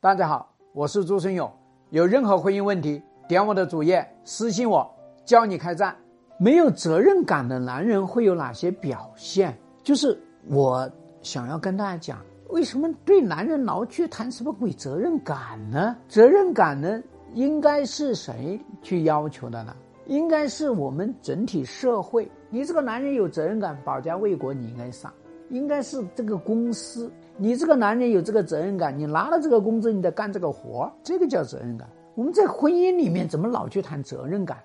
大家好，我是朱春勇。有任何婚姻问题，点我的主页私信我，教你开战。没有责任感的男人会有哪些表现？就是我想要跟大家讲，为什么对男人老去谈什么鬼责任感呢？责任感呢，应该是谁去要求的呢？应该是我们整体社会。你这个男人有责任感，保家卫国，你应该上。应该是这个公司，你这个男人有这个责任感，你拿了这个工资，你得干这个活这个叫责任感。我们在婚姻里面怎么老去谈责任感？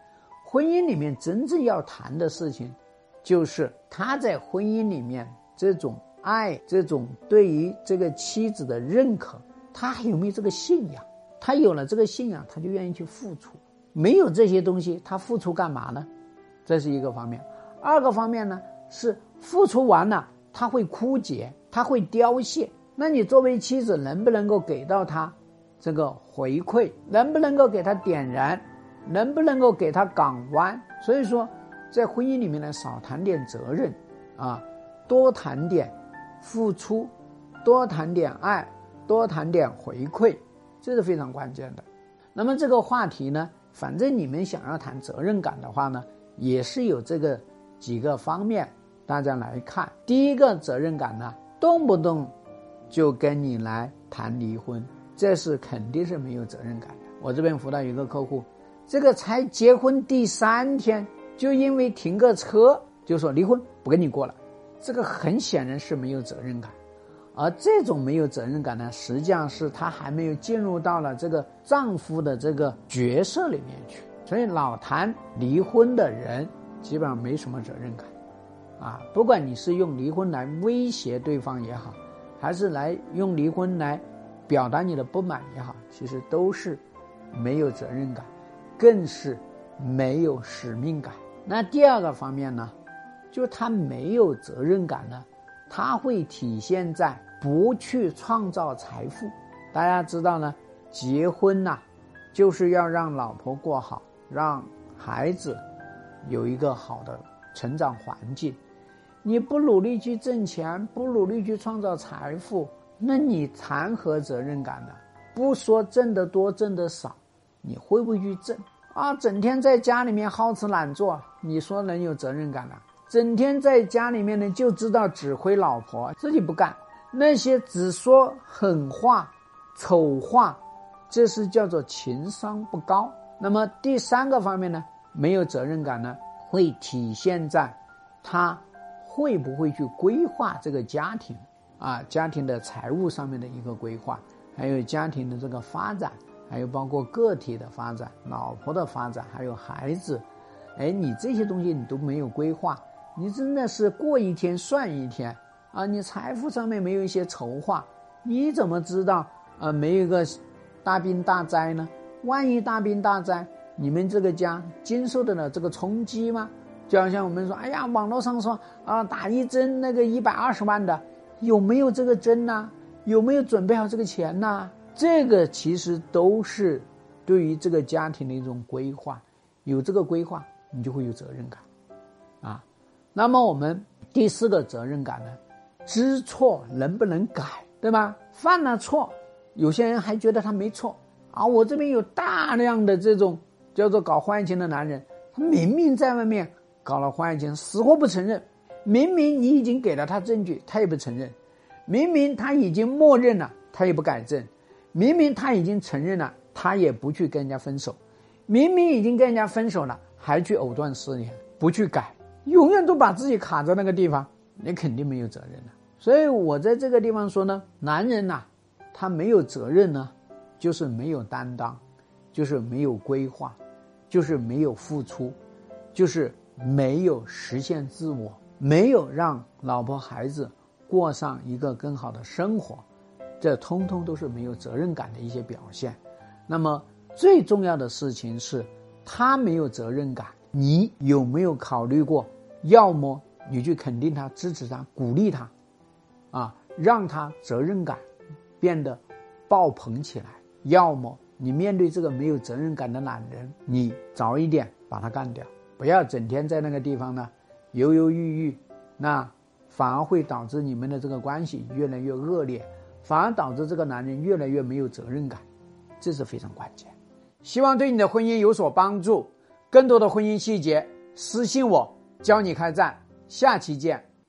婚姻里面真正要谈的事情，就是他在婚姻里面这种爱，这种对于这个妻子的认可，他还有没有这个信仰？他有了这个信仰，他就愿意去付出。没有这些东西，他付出干嘛呢？这是一个方面。二个方面呢，是付出完了。他会枯竭，他会凋谢。那你作为妻子，能不能够给到他这个回馈？能不能够给他点燃？能不能够给他港湾？所以说，在婚姻里面呢，少谈点责任，啊，多谈点付出，多谈点爱，多谈点回馈，这是非常关键的。那么这个话题呢，反正你们想要谈责任感的话呢，也是有这个几个方面。大家来看，第一个责任感呢，动不动就跟你来谈离婚，这是肯定是没有责任感的。我这边辅导一个客户，这个才结婚第三天，就因为停个车就说离婚不跟你过了，这个很显然是没有责任感。而这种没有责任感呢，实际上是她还没有进入到了这个丈夫的这个角色里面去。所以老谈离婚的人，基本上没什么责任感。啊，不管你是用离婚来威胁对方也好，还是来用离婚来表达你的不满也好，其实都是没有责任感，更是没有使命感。那第二个方面呢，就是他没有责任感呢，他会体现在不去创造财富。大家知道呢，结婚呐，就是要让老婆过好，让孩子有一个好的成长环境。你不努力去挣钱，不努力去创造财富，那你谈何责任感呢？不说挣得多，挣得少，你会不会去挣啊？整天在家里面好吃懒做，你说能有责任感呢？整天在家里面呢，就知道指挥老婆，自己不干，那些只说狠话、丑话，这是叫做情商不高。那么第三个方面呢，没有责任感呢，会体现在他。会不会去规划这个家庭啊？家庭的财务上面的一个规划，还有家庭的这个发展，还有包括个体的发展、老婆的发展，还有孩子，哎，你这些东西你都没有规划，你真的是过一天算一天啊！你财富上面没有一些筹划，你怎么知道啊？没有一个大病大灾呢？万一大病大灾，你们这个家经受得了这个冲击吗？就好像我们说，哎呀，网络上说啊，打一针那个一百二十万的，有没有这个针呢？有没有准备好这个钱呢？这个其实都是对于这个家庭的一种规划。有这个规划，你就会有责任感啊。那么我们第四个责任感呢，知错能不能改，对吧？犯了错，有些人还觉得他没错啊。我这边有大量的这种叫做搞婚外情的男人，他明明在外面。搞了婚外情，死活不承认。明明你已经给了他证据，他也不承认；明明他已经默认了，他也不改正；明明他已经承认了，他也不去跟人家分手；明明已经跟人家分手了，还去藕断丝连，不去改，永远都把自己卡在那个地方，你肯定没有责任了。所以我在这个地方说呢，男人呐，他没有责任呢，就是没有担当，就是没有规划，就是没有付出，就是。没有实现自我，没有让老婆孩子过上一个更好的生活，这通通都是没有责任感的一些表现。那么最重要的事情是，他没有责任感，你有没有考虑过？要么你去肯定他、支持他、鼓励他，啊，让他责任感变得爆棚起来；要么你面对这个没有责任感的懒人，你早一点把他干掉。不要整天在那个地方呢，犹犹豫豫，那反而会导致你们的这个关系越来越恶劣，反而导致这个男人越来越没有责任感，这是非常关键。希望对你的婚姻有所帮助。更多的婚姻细节，私信我教你开战。下期见。